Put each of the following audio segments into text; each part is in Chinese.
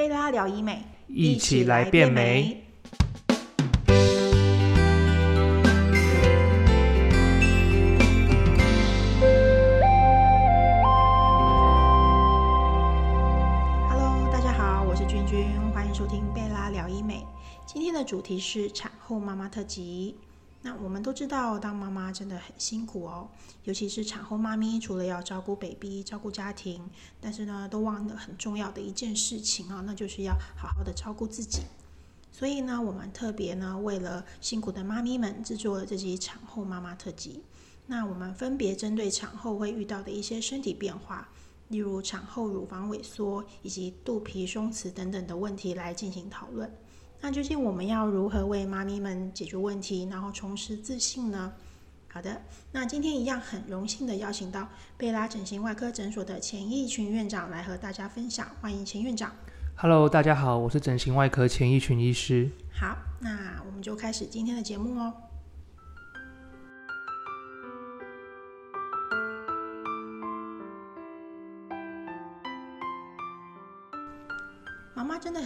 贝拉聊医美，一起来变美。Hello，大家好，我是君君，欢迎收听贝拉聊医美。今天的主题是产后妈妈特辑。那我们都知道，当妈妈真的很辛苦哦，尤其是产后妈咪，除了要照顾 baby、照顾家庭，但是呢，都忘了很重要的一件事情啊，那就是要好好的照顾自己。所以呢，我们特别呢，为了辛苦的妈咪们，制作了这集产后妈妈特辑。那我们分别针对产后会遇到的一些身体变化，例如产后乳房萎缩以及肚皮松弛等等的问题来进行讨论。那究竟我们要如何为妈咪们解决问题，然后重拾自信呢？好的，那今天一样很荣幸的邀请到贝拉整形外科诊所的钱义群院长来和大家分享，欢迎钱院长。Hello，大家好，我是整形外科钱义群医师。好，那我们就开始今天的节目哦。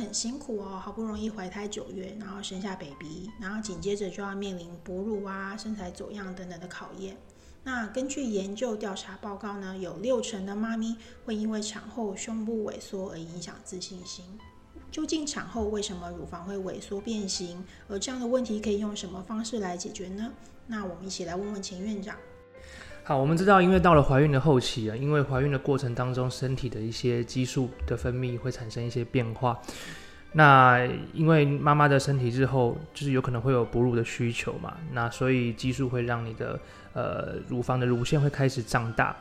很辛苦哦，好不容易怀胎九月，然后生下 baby，然后紧接着就要面临哺乳啊、身材走样等等的考验。那根据研究调查报告呢，有六成的妈咪会因为产后胸部萎缩而影响自信心。究竟产后为什么乳房会萎缩变形？而这样的问题可以用什么方式来解决呢？那我们一起来问问钱院长。好，我们知道，因为到了怀孕的后期啊，因为怀孕的过程当中，身体的一些激素的分泌会产生一些变化。那因为妈妈的身体日后就是有可能会有哺乳的需求嘛，那所以激素会让你的呃乳房的乳腺会开始胀大。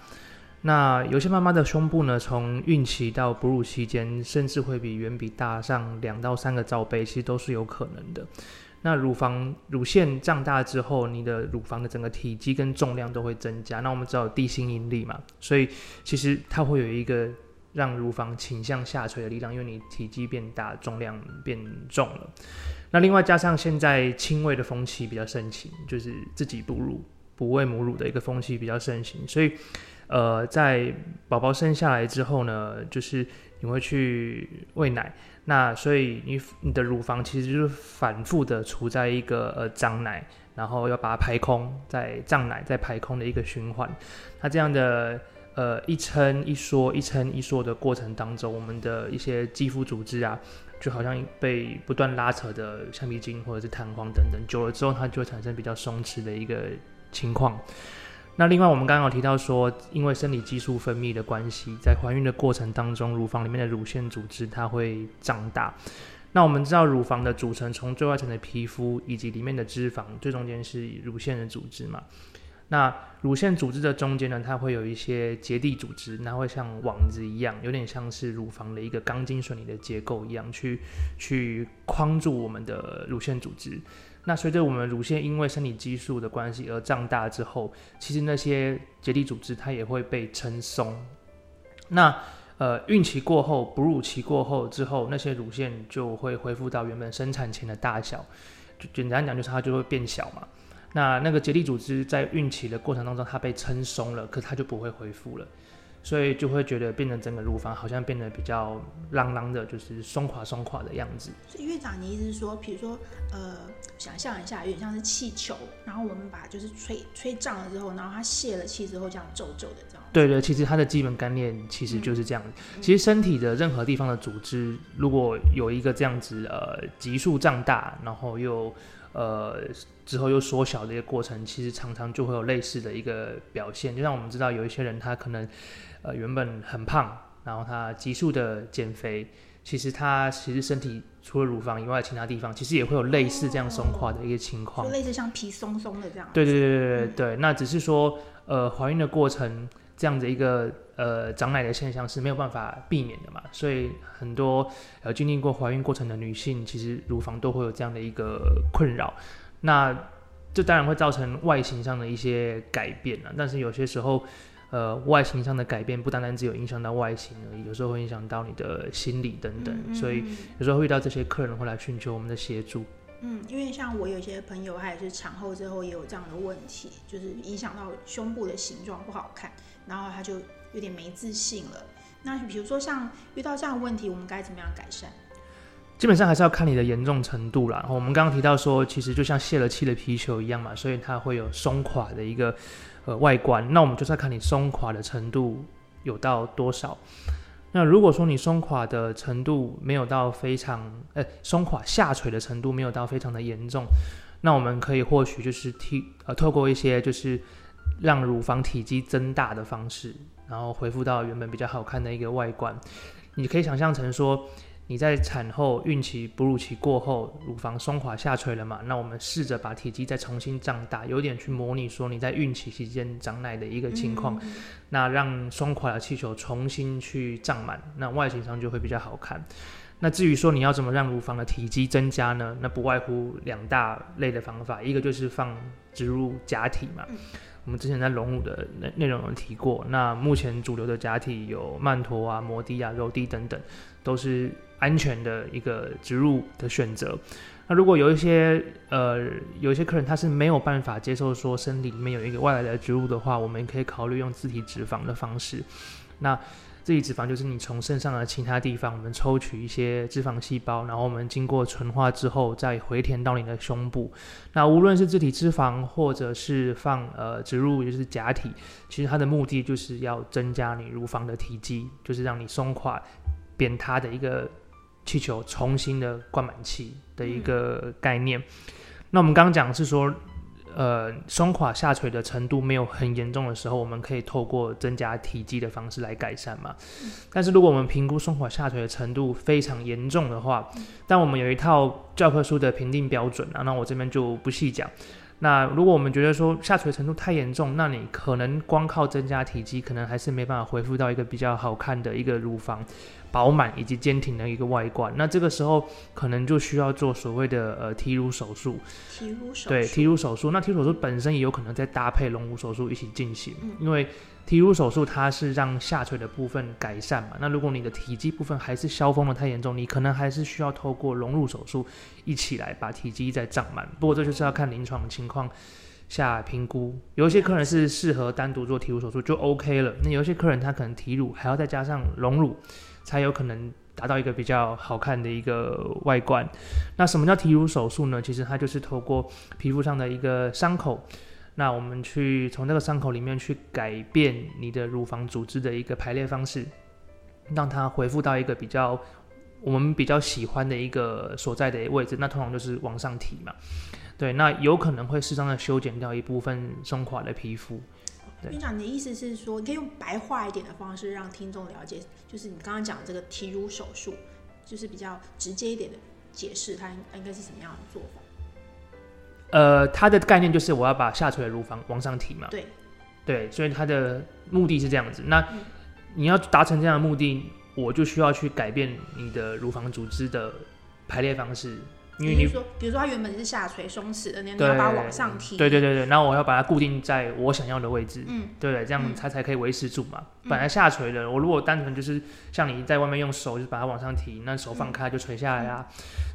那有些妈妈的胸部呢，从孕期到哺乳期间，甚至会比远比大上两到三个罩杯，其实都是有可能的。那乳房乳腺胀大之后，你的乳房的整个体积跟重量都会增加。那我们知道地心引力嘛，所以其实它会有一个让乳房倾向下垂的力量，因为你体积变大，重量变重了。那另外加上现在亲喂的风气比较盛行，就是自己哺乳、不喂母乳的一个风气比较盛行，所以呃，在宝宝生下来之后呢，就是你会去喂奶。那所以你你的乳房其实就是反复的处在一个呃胀奶，然后要把它排空，再胀奶再排空的一个循环。那这样的呃一撑一缩一撑一缩的过程当中，我们的一些肌肤组织啊，就好像被不断拉扯的橡皮筋或者是弹簧等等，久了之后它就会产生比较松弛的一个情况。那另外，我们刚刚有提到说，因为生理激素分泌的关系，在怀孕的过程当中，乳房里面的乳腺组织它会胀大。那我们知道，乳房的组成从最外层的皮肤以及里面的脂肪，最中间是乳腺的组织嘛。那乳腺组织的中间呢，它会有一些结缔组织，那会像网子一样，有点像是乳房的一个钢筋水泥的结构一样，去去框住我们的乳腺组织。那随着我们乳腺因为生理激素的关系而胀大之后，其实那些结缔组织它也会被撑松。那呃，孕期过后、哺乳期过后之后，那些乳腺就会恢复到原本生产前的大小。就简单讲，就是它就会变小嘛。那那个结缔组织在孕期的过程当中，它被撑松了，可它就不会恢复了。所以就会觉得变成整个乳房好像变得比较啷啷的，就是松垮松垮的样子。所以院长，你意思是说，比如说，呃，想象一下，有点像是气球，然后我们把就是吹吹胀了之后，然后它泄了气之后，这样皱皱的这样。对对，其实它的基本概念其实就是这样。其实身体的任何地方的组织，如果有一个这样子呃急速胀大，然后又呃之后又缩小的一个过程，其实常常就会有类似的一个表现。就像我们知道有一些人他可能呃原本很胖，然后他急速的减肥，其实他其实身体除了乳房以外，其他地方其实也会有类似这样松垮的一个情况就。类似像皮松松的这样。对对对对对对，那只是说，呃，怀孕的过程这样的一个呃长奶的现象是没有办法避免的嘛，所以很多呃经历过怀孕过程的女性，其实乳房都会有这样的一个困扰。那这当然会造成外形上的一些改变啊，但是有些时候。呃，外形上的改变不单单只有影响到外形而已，有时候会影响到你的心理等等，嗯嗯所以有时候会遇到这些客人会来寻求我们的协助。嗯，因为像我有些朋友，他也是产后之后也有这样的问题，就是影响到胸部的形状不好看，然后他就有点没自信了。那比如说像遇到这样的问题，我们该怎么样改善？基本上还是要看你的严重程度啦。我们刚刚提到说，其实就像泄了气的皮球一样嘛，所以它会有松垮的一个呃外观。那我们就是要看你松垮的程度有到多少。那如果说你松垮的程度没有到非常，呃，松垮下垂的程度没有到非常的严重，那我们可以或许就是替呃透过一些就是让乳房体积增大的方式，然后恢复到原本比较好看的一个外观。你可以想象成说。你在产后、孕期、哺乳期过后，乳房松垮下垂了嘛？那我们试着把体积再重新胀大，有点去模拟说你在孕期期间长奶的一个情况，那让松垮的气球重新去胀满，那外形上就会比较好看。那至于说你要怎么让乳房的体积增加呢？那不外乎两大类的方法，一个就是放植入假体嘛。我们之前在龙武的内内容有提过。那目前主流的假体有曼陀啊、摩的啊、柔的等等，都是。安全的一个植入的选择。那如果有一些呃有一些客人他是没有办法接受说生理里面有一个外来的植入的话，我们可以考虑用自体脂肪的方式。那自体脂肪就是你从肾上的其他地方，我们抽取一些脂肪细胞，然后我们经过纯化之后再回填到你的胸部。那无论是自体脂肪或者是放呃植入就是假体，其实它的目的就是要增加你乳房的体积，就是让你松垮扁塌的一个。气球重新的灌满气的一个概念。那我们刚刚讲是说，呃，松垮下垂的程度没有很严重的时候，我们可以透过增加体积的方式来改善嘛。但是如果我们评估松垮下垂的程度非常严重的话，但我们有一套教科书的评定标准啊，那我这边就不细讲。那如果我们觉得说下垂程度太严重，那你可能光靠增加体积，可能还是没办法恢复到一个比较好看的一个乳房。饱满以及坚挺的一个外观，那这个时候可能就需要做所谓的呃提乳手术。提乳手术对提乳手术，那提乳手术本身也有可能再搭配隆乳手术一起进行，因为提乳手术它是让下垂的部分改善嘛。那如果你的体积部分还是消风的太严重，你可能还是需要透过隆乳手术一起来把体积再胀满。不过这就是要看临床情况下评估，有一些客人是适合单独做提乳手术就 OK 了，那有一些客人他可能提乳还要再加上隆乳。才有可能达到一个比较好看的一个外观。那什么叫提乳手术呢？其实它就是透过皮肤上的一个伤口，那我们去从这个伤口里面去改变你的乳房组织的一个排列方式，让它恢复到一个比较我们比较喜欢的一个所在的位置。那通常就是往上提嘛。对，那有可能会适当的修剪掉一部分松垮的皮肤。院长，你的意思是说，你可以用白话一点的方式让听众了解，就是你刚刚讲这个提乳手术，就是比较直接一点的解释，它应应该是什么样的做法？呃，它的概念就是我要把下垂的乳房往上提嘛。对，对，所以它的目的是这样子。那你要达成这样的目的，我就需要去改变你的乳房组织的排列方式。因为你说，比如说它原本是下垂松弛的，你要把它往上提。对对对对，然后我要把它固定在我想要的位置。嗯，对对，这样它才可以维持住嘛。本来下垂的，我如果单纯就是像你在外面用手，就是把它往上提，那手放开就垂下来啊，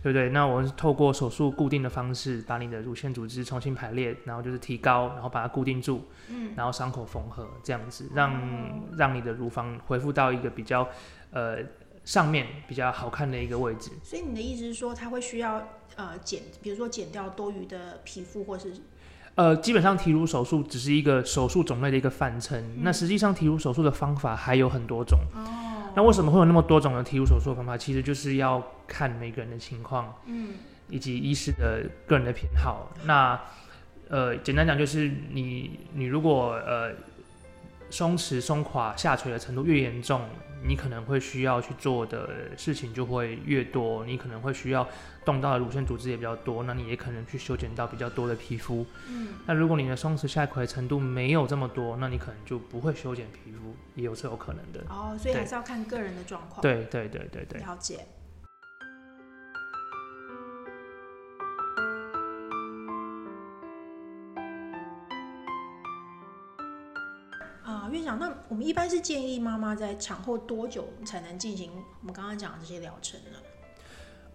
对不对？那我是透过手术固定的方式，把你的乳腺组织重新排列，然后就是提高，然后把它固定住，嗯，然后伤口缝合，这样子让让你的乳房恢复到一个比较呃。上面比较好看的一个位置，所以你的意思是说，它会需要呃减，比如说减掉多余的皮肤，或是呃，基本上提乳手术只是一个手术种类的一个范畴。那实际上提乳手术的方法还有很多种。哦，那为什么会有那么多种的提乳手术方法？其实就是要看每个人的情况，嗯，以及医师的个人的偏好。那呃，简单讲就是你你如果呃松弛松垮下垂的程度越严重。你可能会需要去做的事情就会越多，你可能会需要动到的乳腺组织也比较多，那你也可能去修剪到比较多的皮肤。嗯，那如果你的松弛下垂程度没有这么多，那你可能就不会修剪皮肤，也有是有可能的。哦，所以还是要看个人的状况。对对对对对，了解。院长，那我们一般是建议妈妈在产后多久才能进行我们刚刚讲的这些疗程呢？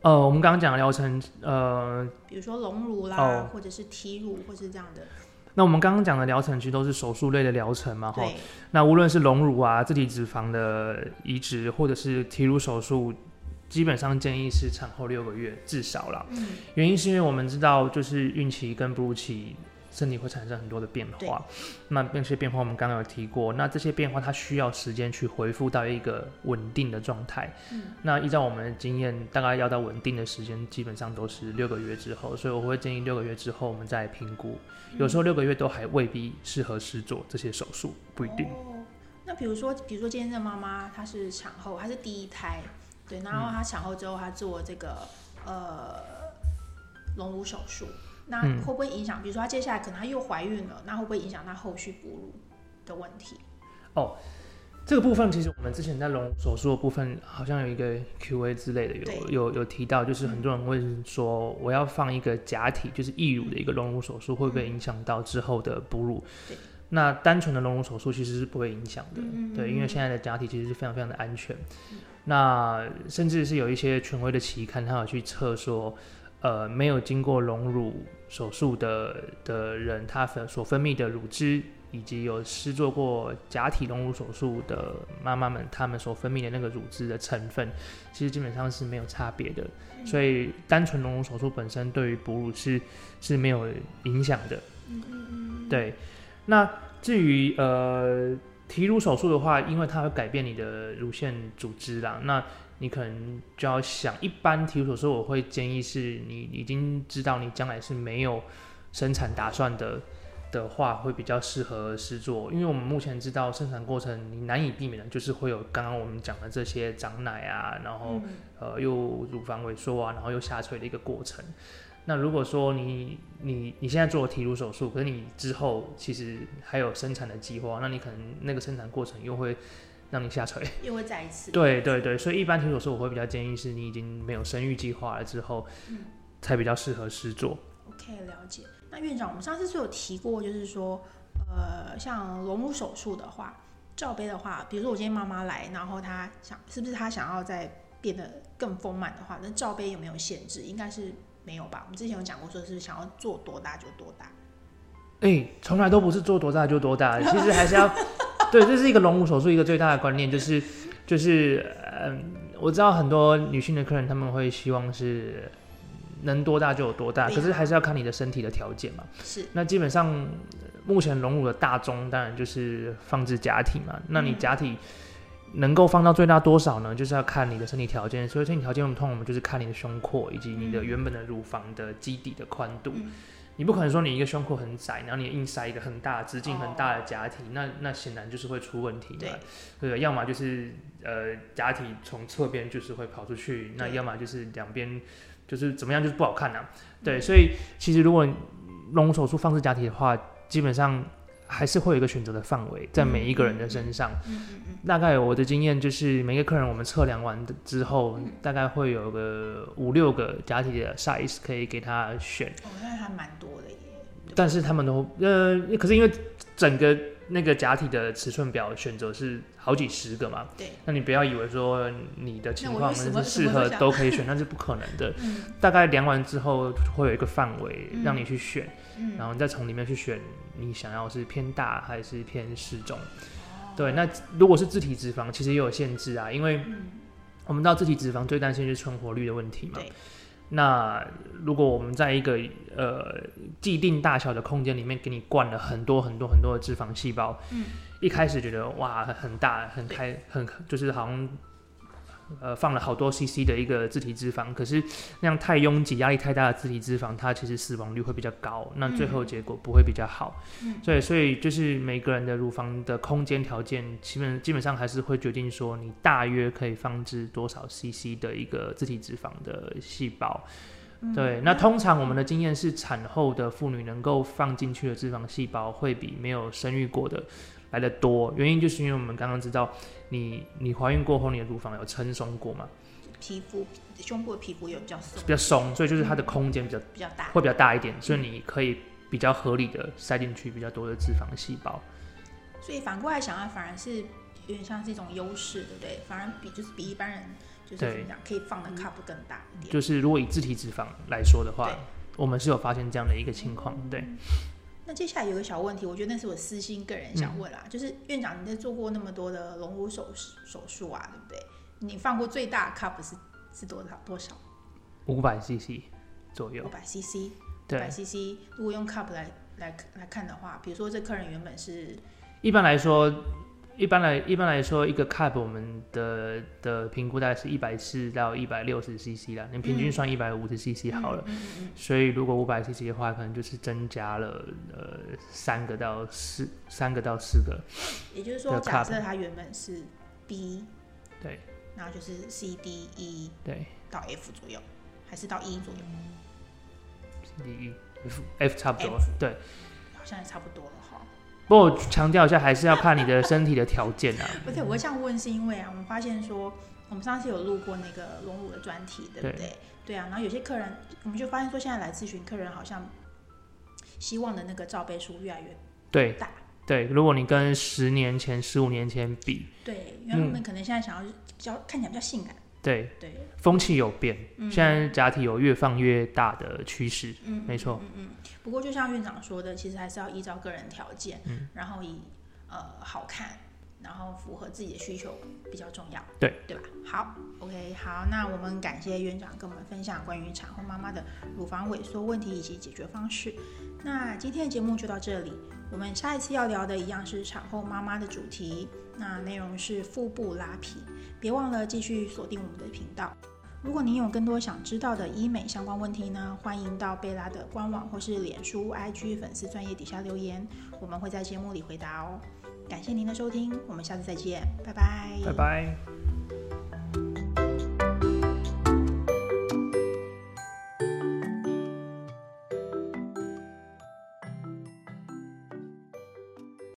呃，我们刚刚讲的疗程，呃，比如说隆乳啦，或者是提乳，或是这样的。那我们刚刚讲的疗程其实都是手术类的疗程嘛，哈。对，那无论是隆乳啊、自体脂肪的移植，或者是提乳手术，基本上建议是产后六个月至少啦。嗯，原因是因为我们知道，就是孕期跟哺乳期身体会产生很多的变化，那那些变化我们刚刚有提过，那这些变化它需要时间去恢复到一个稳定的状态。嗯，那依照我们的经验，大概要到稳定的时间，基本上都是六个月之后，所以我会建议六个月之后我们再来评估。有时候六个月都还未必适合施做这些手术，不一定。哦，那比如说，比如说今天的妈妈她是产后，她是第一胎，对，然后她产后之后她做这个呃隆乳手术，那嗯会不会影响？比如说她接下来可能她又怀孕了，那会不会影响她后续哺乳的问题？哦这个部分其实我们之前在隆乳手术的部分好像有一个 Q&A 之类的，有有有提到，就是很多人问说我要放一个假体，就是义乳的一个隆乳手术，会不会影响到之后的哺乳对？那单纯的隆乳手术其实是不会影响的，嗯嗯嗯对，因为现在的假体其实是非常非常的安全。那甚至是有一些权威的期刊，它有去测说，呃，没有经过隆乳手术的的人，他分所分泌的乳汁，以及有施做过假体隆乳手术的妈妈们，她们所分泌的那个乳汁的成分，其实基本上是没有差别的。所以单纯隆乳手术本身对于哺乳是是没有影响的。对，那至于呃提乳手术的话，因为它会改变你的乳腺组织啦，那你可能就要想，一般提乳手术我会建议是你已经知道你将来是没有生产打算的的话，会比较适合试做，因为我们目前知道生产过程你难以避免的就是会有刚刚我们讲的这些长奶啊，然后嗯呃又乳房萎缩啊，然后又下垂的一个过程。那如果说你你你现在做了提乳手术，可是你之后其实还有生产的计划，那你可能那个生产过程又会让你下垂。又会再一次。对对对，所以一般提乳手术我会比较建议是你已经没有生育计划了之后，嗯才比较适合试做。OK，了解。那院长，我们上次是有提过，就是说，呃，像隆乳手术的话，罩杯的话，比如说我今天妈妈来，然后她想，是不是她想要再变得更丰满的话，那罩杯有没有限制？应该是没有吧？我们之前有讲过，说是想要做多大就多大。哎、从来都不是做多大就多大，其实还是要对，这是一个隆乳手术一个最大的观念，就是就是嗯，我知道很多女性的客人他们会希望是能多大就有多大，可是还是要看你的身体的条件嘛。是，那基本上呃目前隆乳的大宗当然就是放置假体嘛，那你嗯假体。能够放到最大多少呢？就是要看你的身体条件，所以身体条件我们通常我们就是看你的胸廓以及你的嗯原本的乳房的基底的宽度。嗯你不可能说你一个胸廓很窄，然后你硬塞一个很大、直径很大的假体，哦那那显然就是会出问题嘛。对？要么就是呃假体从侧边就是会跑出去，那要么就是两边就是怎么样就是不好看啊。对，嗯所以其实如果隆乳手术放置假体的话，基本上还是会有一个选择的范围在每一个人的身上。嗯大概我的经验就是，每个客人我们测量完之后，嗯大概会有个五六个假体的 size 可以给他选。哦，那还蛮多的耶。但是他们都呃，可是因为整个那个假体的尺寸表选择是好几十个嘛，对，那你不要以为说你的情况是适合都可以选，那是不可能的。嗯大概量完之后会有一个范围嗯让你去选，嗯，然后你再从里面去选你想要是偏大还是偏适中。哦。对，那如果是自体脂肪，其实也有限制啊，因为嗯。我们知道自体脂肪最担心就是存活率的问题嘛对。那如果我们在一个呃既定大小的空间里面给你灌了很多很多很多的脂肪细胞，嗯。一开始觉得哇很大很开很就是好像呃放了好多 CC 的一个自体脂肪，可是那样太拥挤、压力太大的自体脂肪，它其实死亡率会比较高，那最后嗯结果不会比较好。嗯所以所以就是每个人的乳房的空间条件，基本基本上还是会决定说你大约可以放置多少 CC 的一个自体脂肪的细胞。嗯对，那通常我们的经验是，产后的妇女能够放进去的脂肪细胞会比没有生育过的来的多。原因就是因为我们刚刚知道，你你怀孕过后，你的乳房有撑松过嘛，皮肤胸部的皮肤有比较松比，较松，所以就是它的空间比较比较大。会比较大一点，所以你可以比较合理的塞进去比较多的脂肪细胞。所以反过来想啊，反而是有点像是一种优势，对不对？反而比就是比一般人就是怎么讲，可以放的 cup 更大一点。就是如果以自体脂肪来说的话，我们是有发现这样的一个情况，对。那接下来有个小问题，我觉得那是我私心个人想问啦，就是院长你在做过那么多的隆乳手手术啊，对不对？你放过最大 cup 是是多少多少？五百 CC 左右五。百 CC，五百，CC。如果用 cup 来来来看的话，比如说这客人原本是一般来说，一般来一般来说，一个 cup 我们的的评估大概是一百四到一百六十 CC 啦，你平均算一百五十 CC 好了。嗯嗯嗯所以如果五百 CC 的话，可能就是增加了呃三个到四三个到四个。嗯，也就是说，假设它原本是 B，对，然后就是 C D E 对到 F 左右，还是到 E 左右？？C、D、E、F F 差不多 F。对，好像也差不多了哈。不过我强调一下，还是要看你的身体的条件啊。而且我会这样问，是因为啊，我们发现说，我们上次有录过那个隆乳的专题，对不对？对啊，然后有些客人，我们就发现说，现在来咨询客人好像希望的那个罩杯数越来越对大。对，如果你跟十年前、十五年前比，对，因为他们可能现在想要比较看起来比较性感，对，对，风气有变，嗯现在假体有越放越大的趋势。嗯，没错嗯嗯嗯。不过就像院长说的，其实还是要依照个人条件，嗯然后以呃好看，然后符合自己的需求比较重要，对对吧？好，OK，好，那我们感谢院长跟我们分享关于产后妈妈的乳房萎缩问题以及解决方式。那今天的节目就到这里，我们下一次要聊的一样是产后妈妈的主题，那内容是腹部拉皮，别忘了继续锁定我们的频道。如果您有更多想知道的医美相关问题呢，欢迎到贝拉的官网或是脸书、IG 粉丝专业底下留言，我们会在节目里回答哦。感谢您的收听，我们下次再见，拜拜，拜拜。